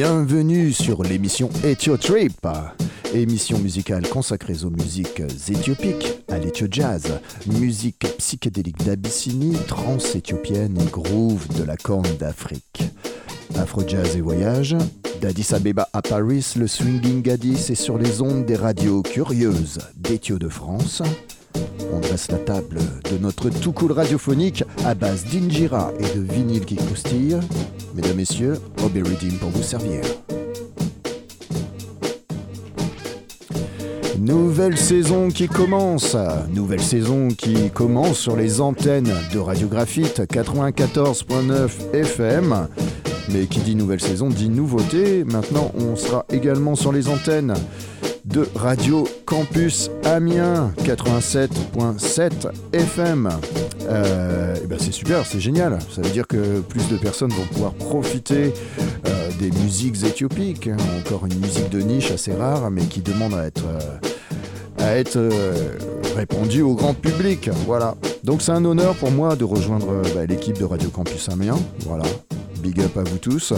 Bienvenue sur l'émission Ethio Trip, émission musicale consacrée aux musiques éthiopiques, à l'Ethio Jazz, musique psychédélique d'Abyssinie, trans-éthiopienne et groove de la Corne d'Afrique. Afro-jazz et voyage, d'Addis Abeba à Paris, le swinging Addis est sur les ondes des radios curieuses d'Ethio de France. On dresse la table de notre tout cool radiophonique à base d'injira et de vinyle qui croustille. Mesdames, Messieurs, Robbie Redeem pour vous servir. Nouvelle saison qui commence, nouvelle saison qui commence sur les antennes de Radiographite 94.9 FM. Mais qui dit nouvelle saison dit nouveauté. Maintenant, on sera également sur les antennes de Radio Campus Amiens 87.7 FM. Euh, et ben c'est super, c'est génial. Ça veut dire que plus de personnes vont pouvoir profiter euh, des musiques éthiopiques. Encore une musique de niche assez rare, mais qui demande à être, euh, répandue au grand public. Voilà. Donc c'est un honneur pour moi de rejoindre bah, l'équipe de Radio Campus Amiens. Voilà. Big up à vous tous.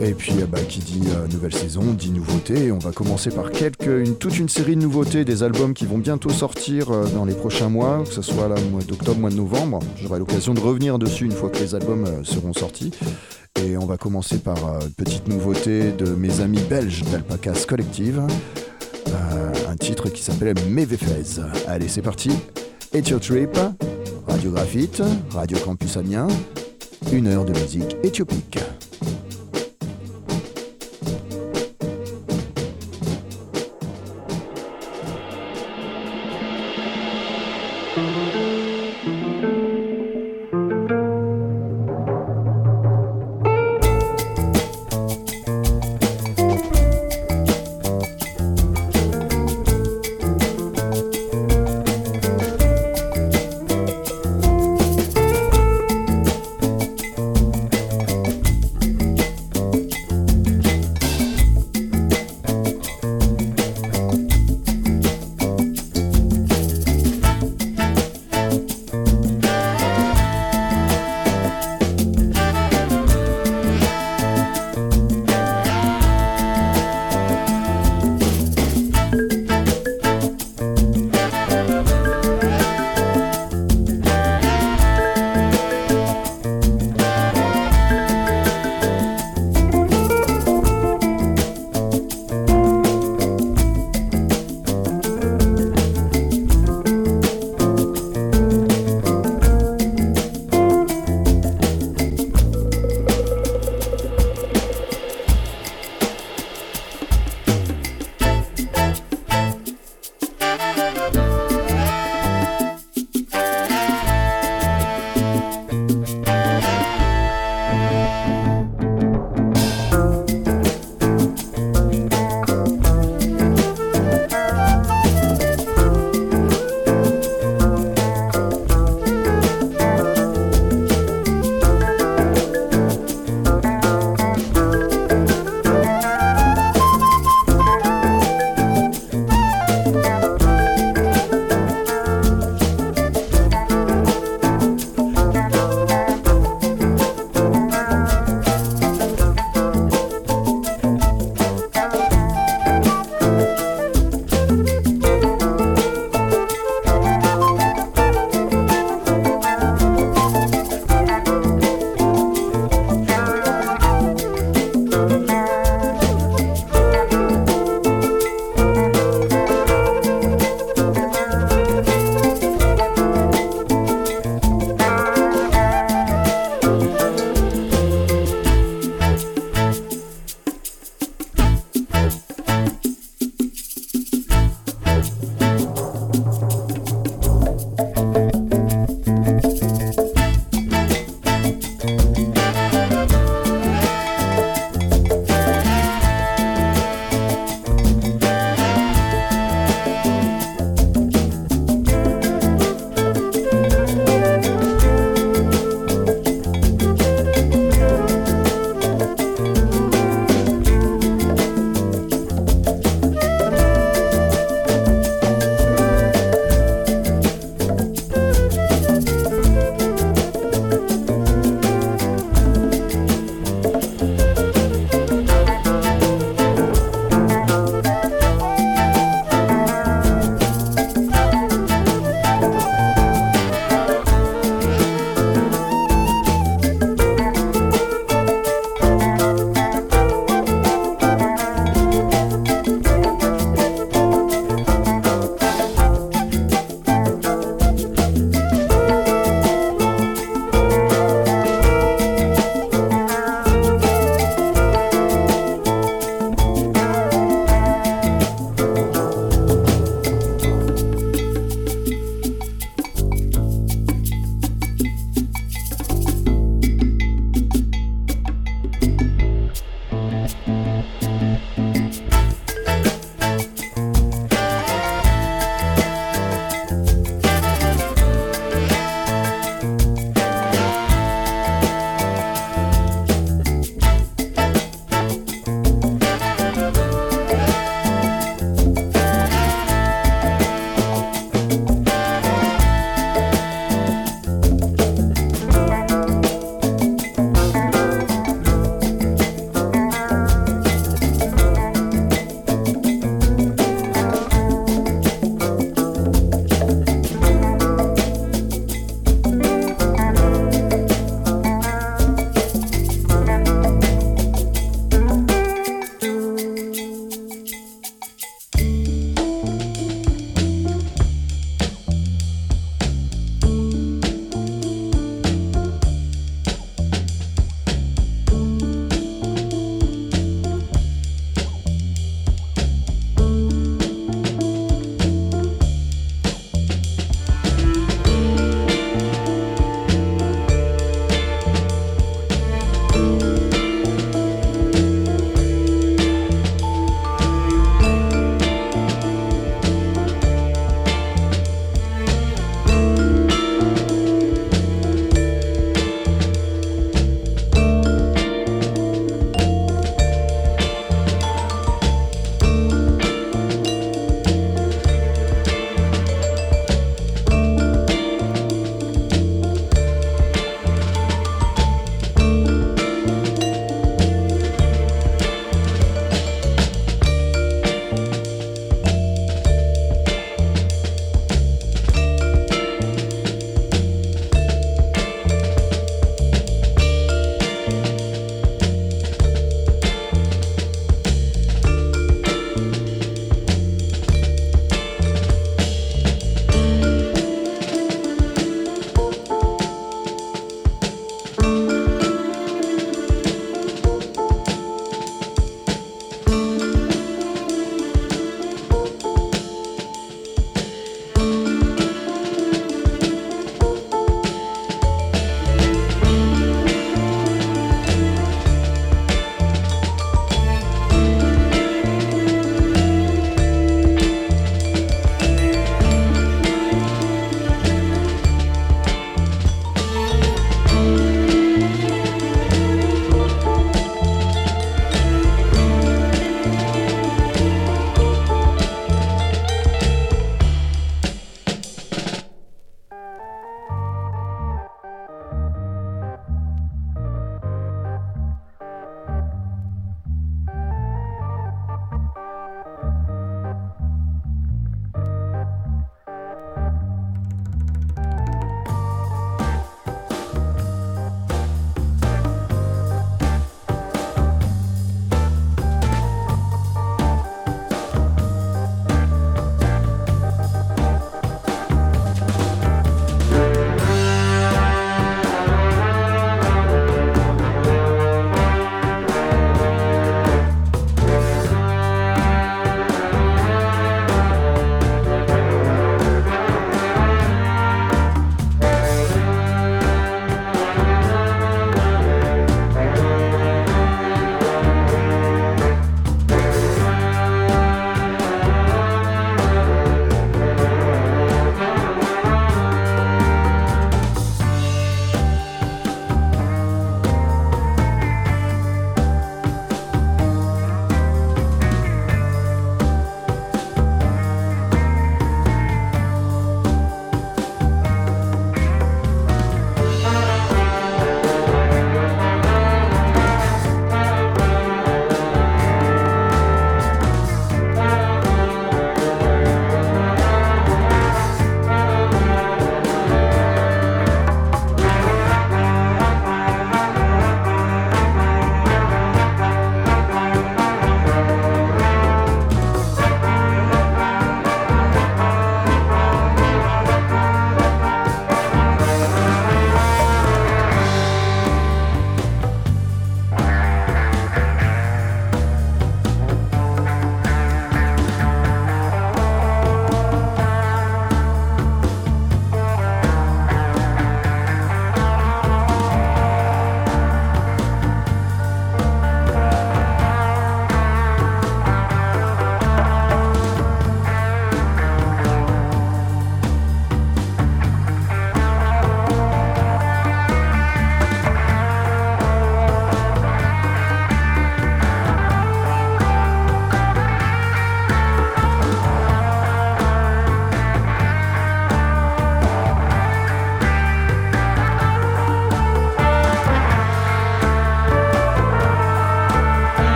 Et puis, bah, qui dit euh, nouvelle saison, dit nouveauté. on va commencer par quelques, une, toute une série de nouveautés, des albums qui vont bientôt sortir euh, dans les prochains mois, que ce soit le mois d'octobre, mois de novembre. J'aurai l'occasion de revenir dessus une fois que les albums euh, seront sortis. Et on va commencer par une petite nouveauté de mes amis belges d'Alpacas Collective. un titre qui s'appelle Mevefez. Allez, c'est parti. It's Your Trip, Radio Graphite, Radio Campus Amiens, une heure de musique éthiopique.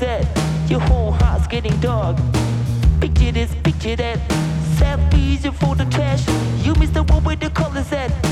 said, your whole heart's getting dark. Picture this, picture that. Selfies, you for the trash. You miss the one with the color set.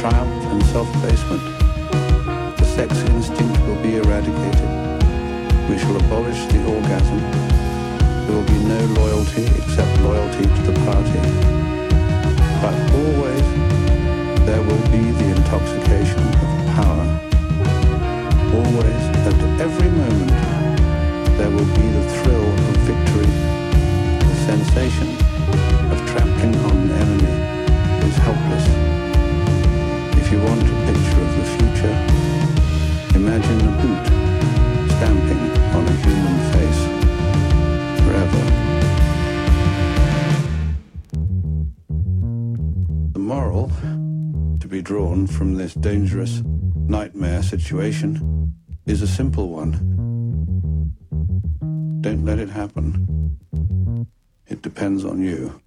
triumph and self-abasement, the sex instinct will be eradicated. We shall abolish the orgasm. There will be no loyalty except loyalty to the party. But always there will be the intoxication of power. Always, at every moment, there will be the thrill of victory, the sensation of trampling on an enemy who's helpless. If you want a picture of the future, imagine a boot stamping on a human face forever. The moral to be drawn from this dangerous nightmare situation is a simple one. Don't let it happen. It depends on you.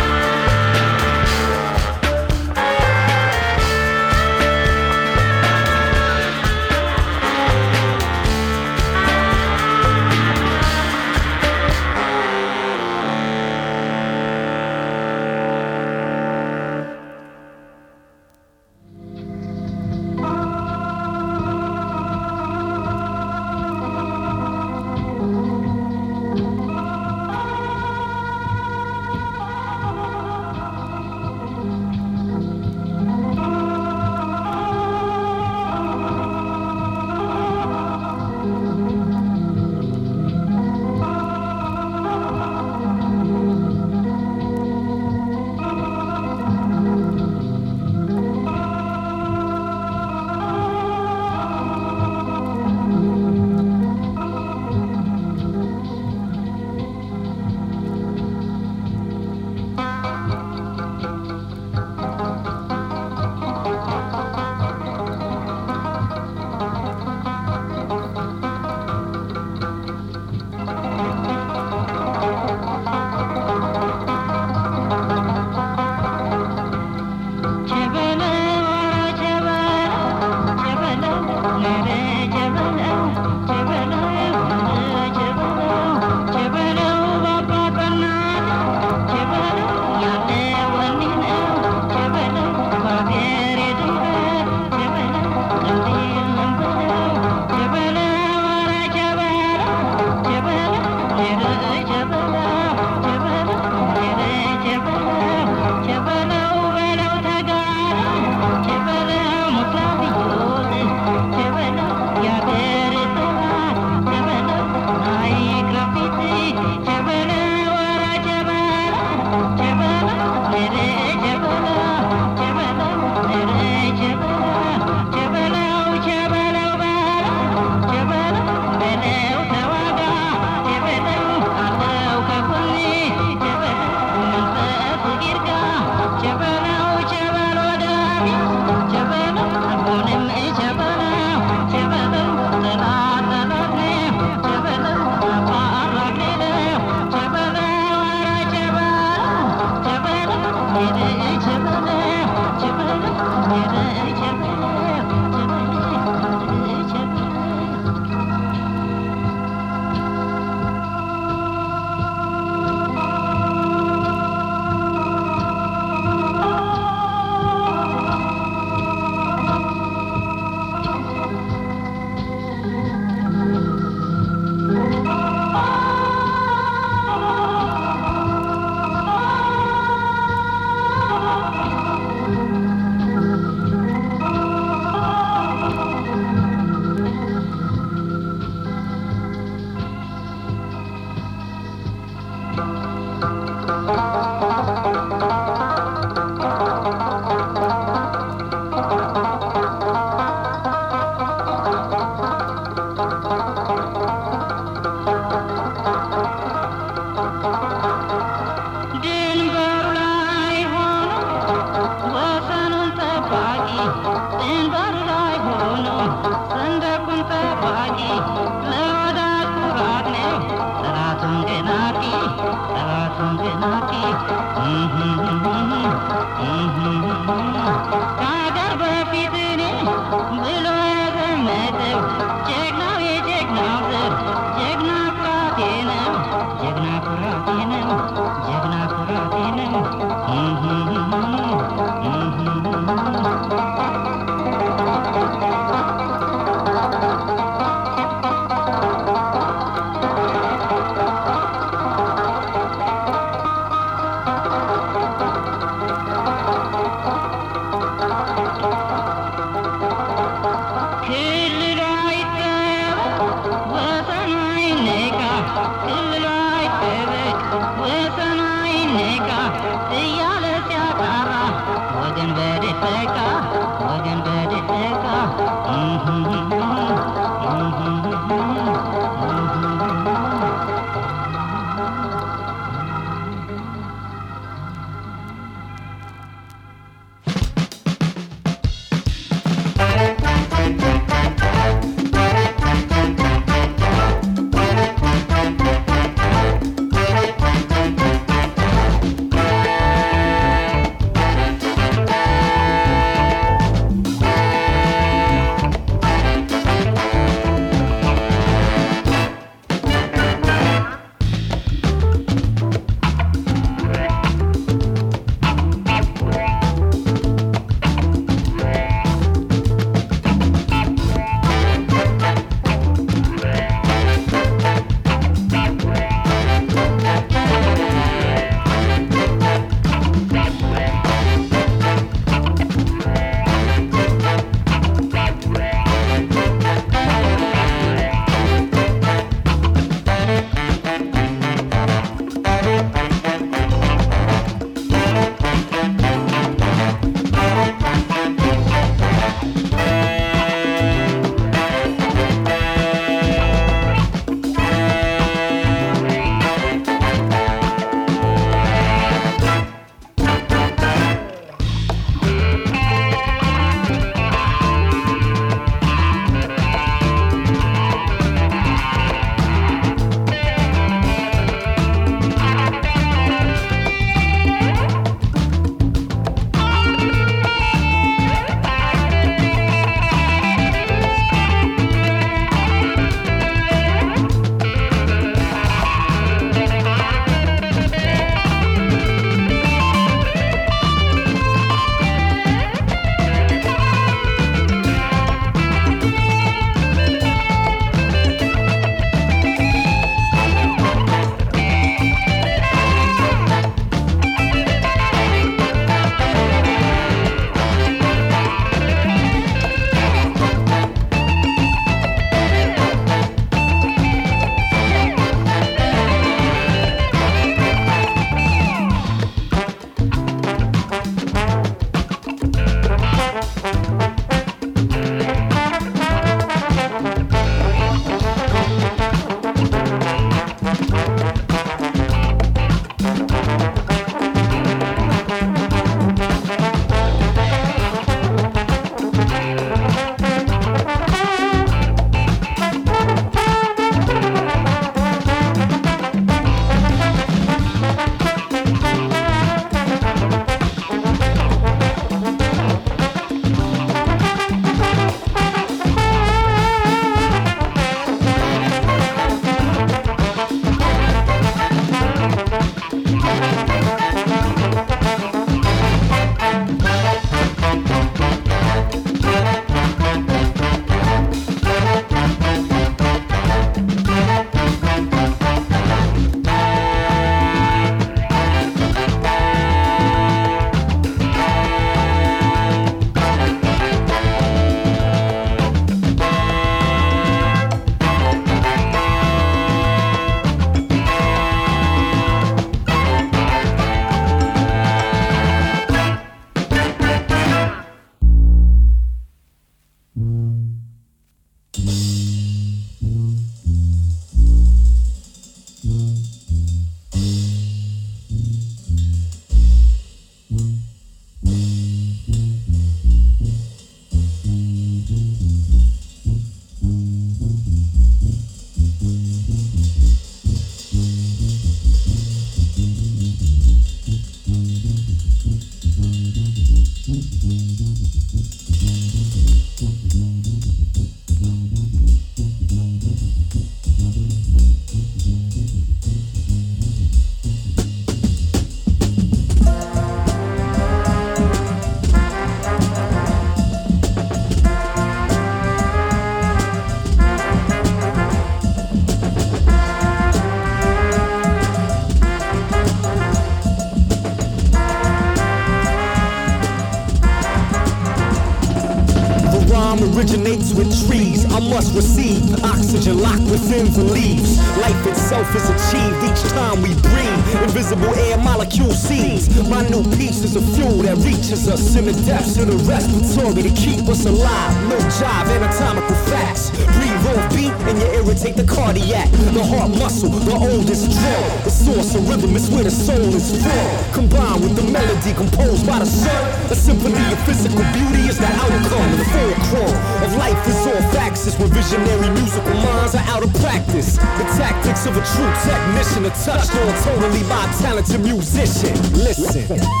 In the respiratory to keep us alive. No jive, anatomical facts. Breathe off beat and you irritate the cardiac. The heart muscle, the oldest drug. The source of rhythm is where the soul is from. Combined with the melody composed by the sun. A symphony of physical beauty is the outcome. The fulcrum of life is all. Is where visionary musical minds are out of practice. The tactics of a true technician are touched on totally by a talented musician. Listen.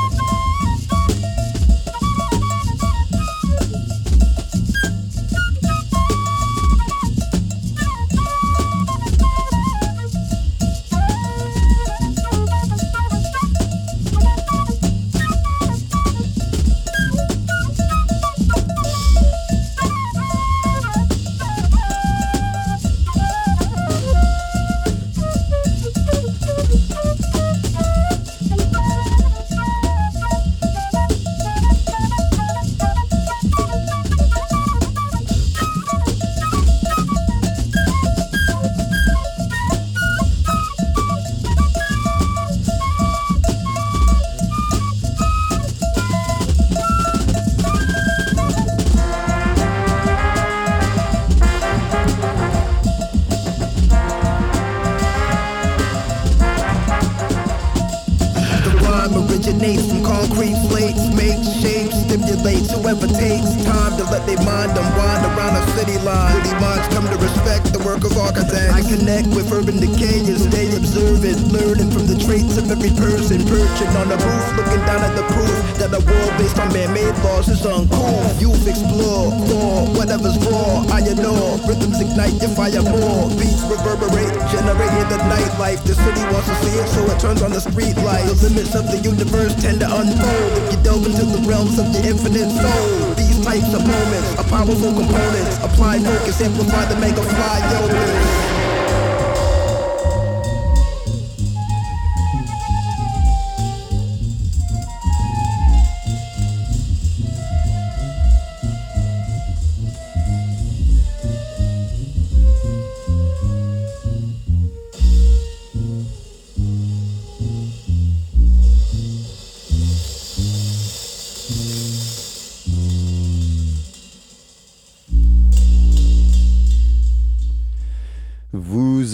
fly, focus, amplify the mega fly, yo.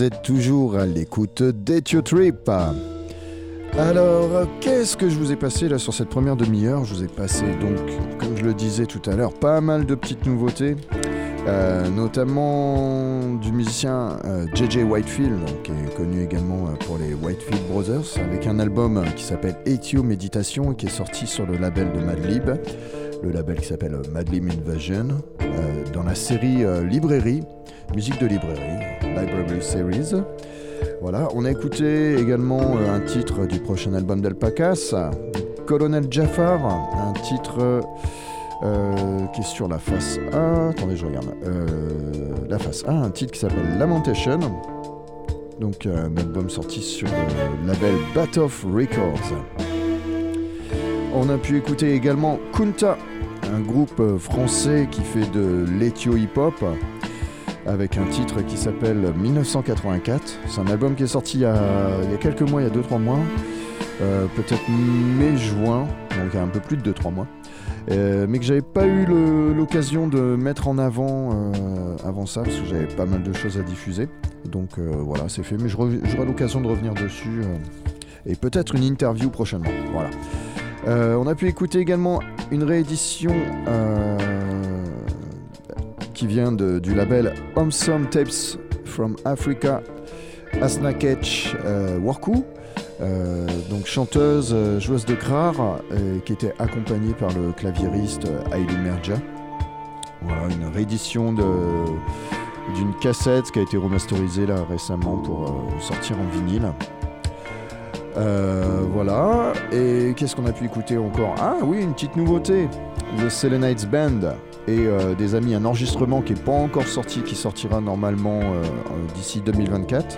Toujours à l'écoute d'Etio Trip. Alors, qu'est-ce que je vous ai passé là sur cette première demi-heure? Je vous ai passé donc, comme je le disais tout à l'heure, pas mal de petites nouveautés, euh, notamment du musicien JJ euh, Whitefield, qui est connu également euh, pour les Whitefield Brothers, avec un album qui s'appelle Etio Méditation et qui est sorti sur le label de Madlib, le label qui s'appelle Madlib Invasion, dans la série Librairie, musique de librairie. Library Series. Voilà, on a écouté également euh, un titre du prochain album d'Alpacas, Colonel Jafar, un titre euh, qui est sur la face A. Attendez, je regarde. Euh, la face A, un titre qui s'appelle Lamentation. Donc un album sorti sur le label Bat-Off Records. On a pu écouter également Kunta, un groupe français qui fait de l'éthio hip-hop avec un titre qui s'appelle 1984. C'est un album qui est sorti il y a, quelques mois, il y a 2-3 mois, euh, peut-être mai-juin, donc il y a un peu plus de 2-3 mois. Euh, mais que j'avais pas eu l'occasion de mettre en avant euh, avant ça, parce que j'avais pas mal de choses à diffuser. Donc voilà, c'est fait, mais j'aurai l'occasion de revenir dessus et peut-être une interview prochainement. Voilà. on a pu écouter également une réédition qui vient du label Homesome Tapes from Africa, Asnakech euh, Worku. donc chanteuse, joueuse de crare, qui était accompagnée par le claviériste Hailey Merja. Voilà, une réédition d'une cassette qui a été remasterisée là récemment pour sortir en vinyle. Voilà, et qu'est-ce qu'on a pu écouter encore? Ah oui, une petite nouveauté The Selenites Band et euh, des amis un enregistrement qui n'est pas encore sorti, qui sortira normalement euh, euh, d'ici 2024.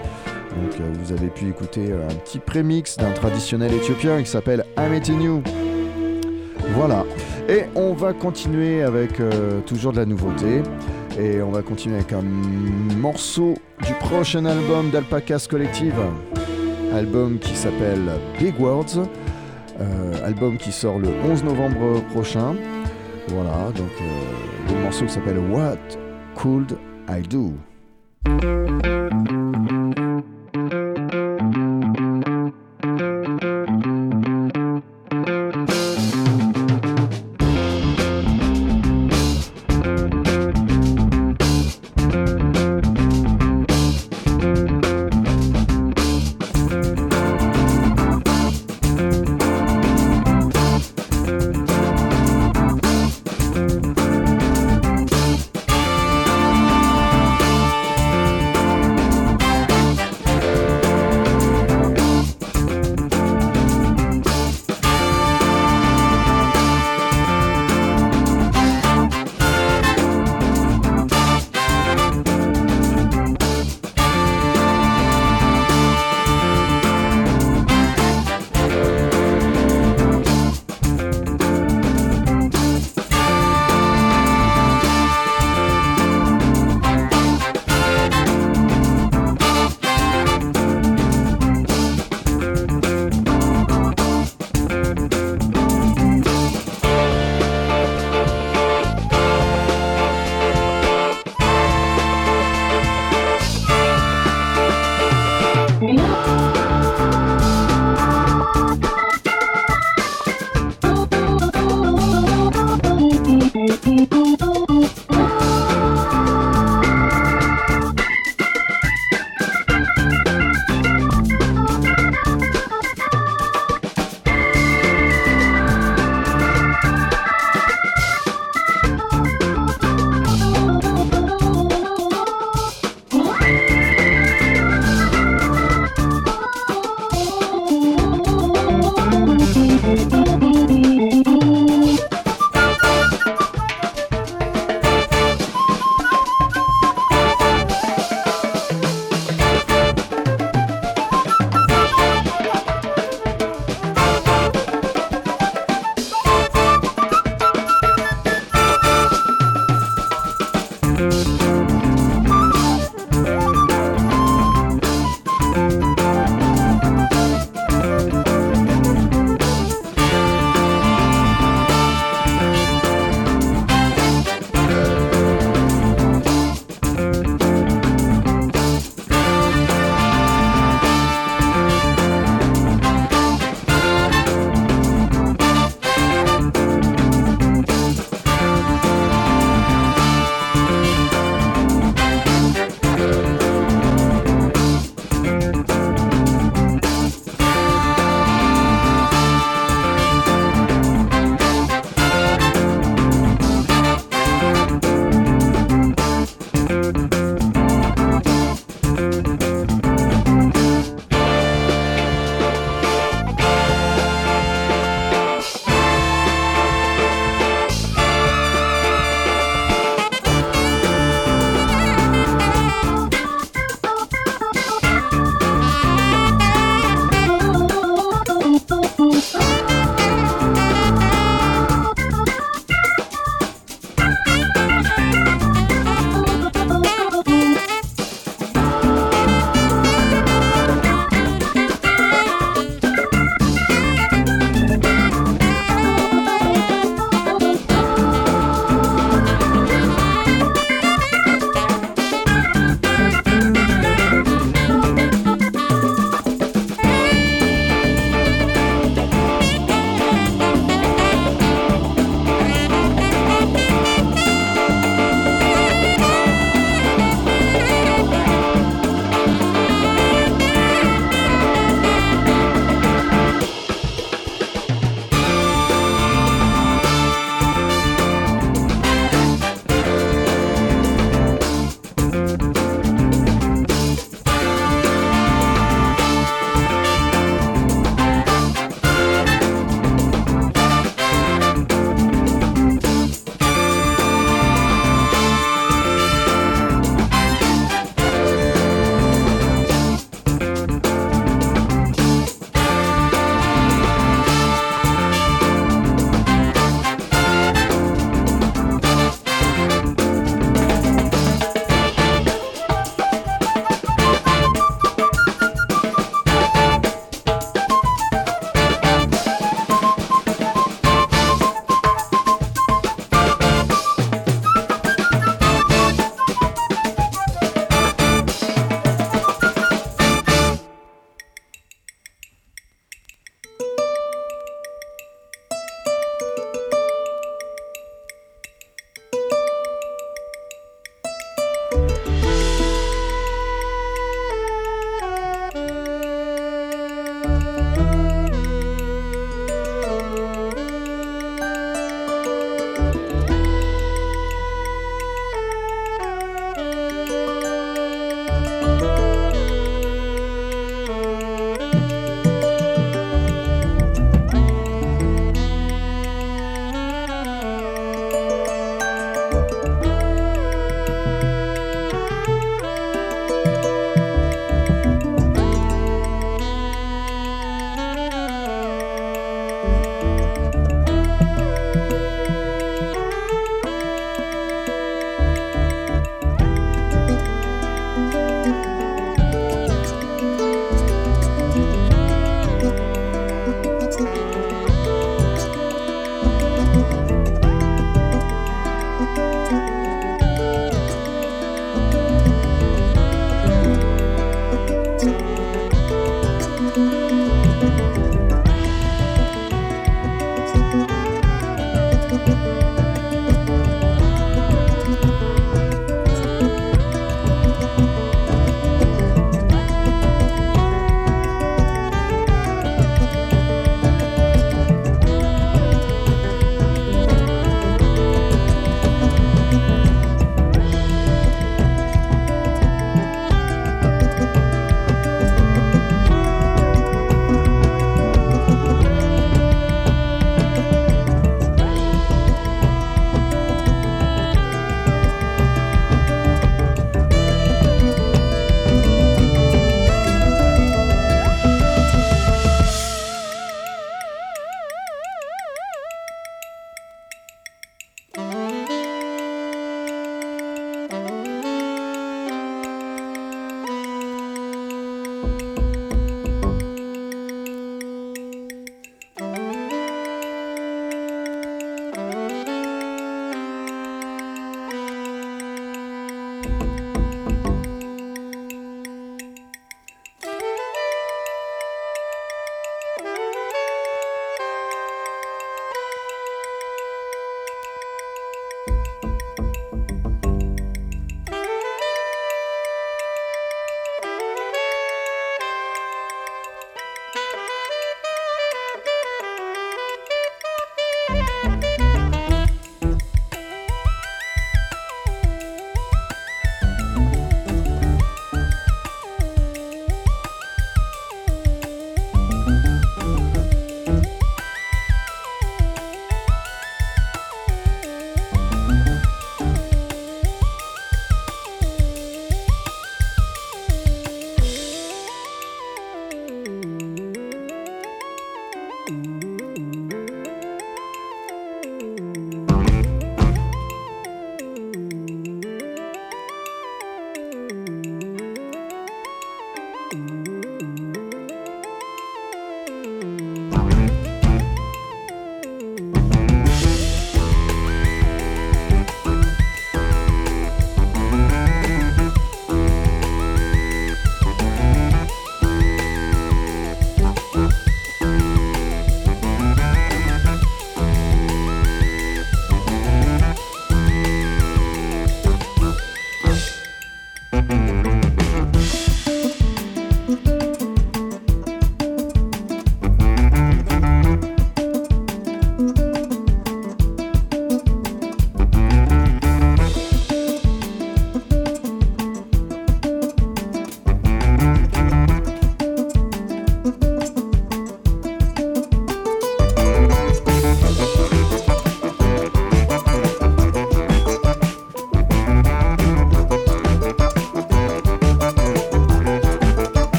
Donc vous avez pu écouter un petit prémix d'un traditionnel éthiopien qui s'appelle You. Voilà. Et on va continuer avec toujours de la nouveauté. Et on va continuer avec un morceau du prochain album d'Alpacas Collective. Album qui s'appelle Big Words. album qui sort le 11 novembre prochain. Voilà, donc euh, le morceau s'appelle What Could I Do?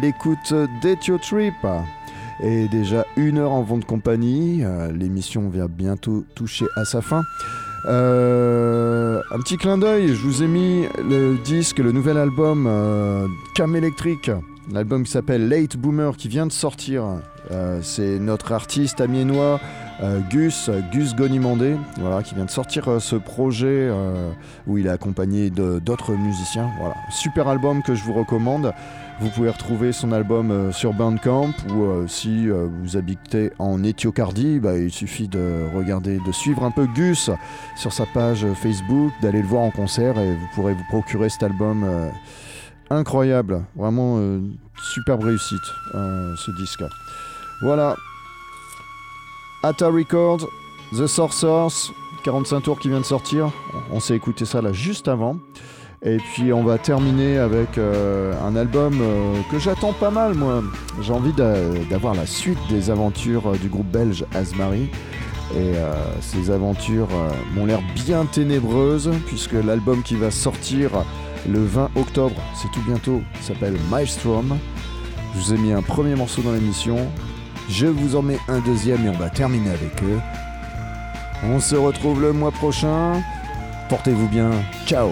L'écoute d'Ethio Trip. Et déjà une heure en vente compagnie, euh, l'émission vient bientôt toucher à sa fin. Euh, un petit clin d'œil, je vous ai mis le disque, le nouvel album euh, Cam Electric, l'album qui s'appelle Late Boomer qui vient de sortir. C'est notre artiste amiénois Gus, Gus Gonimandé, voilà, qui vient de sortir ce projet où il est accompagné d'autres musiciens. Voilà. Super album que je vous recommande. Vous pouvez retrouver son album euh, sur Bandcamp ou euh, si euh, vous habitez en Éthiocardie, bah, il suffit de regarder, de suivre un peu Gus sur sa page Facebook, d'aller le voir en concert et vous pourrez vous procurer cet album incroyable. Vraiment superbe réussite, ce disque. Voilà. Atta Records, The Sorcerers, 45 tours qui vient de sortir. On s'est écouté ça là juste avant. Et puis on va terminer avec euh, un album euh, que j'attends pas mal moi. J'ai envie d'a- d'avoir la suite des aventures euh, du groupe belge Asmari. Et ces aventures m'ont l'air bien ténébreuses puisque l'album qui va sortir le 20 octobre, c'est tout bientôt, s'appelle Maelstrom. Je vous ai mis un premier morceau dans l'émission. Je vous en mets un deuxième et on va terminer avec eux. On se retrouve le mois prochain. Portez-vous bien. Ciao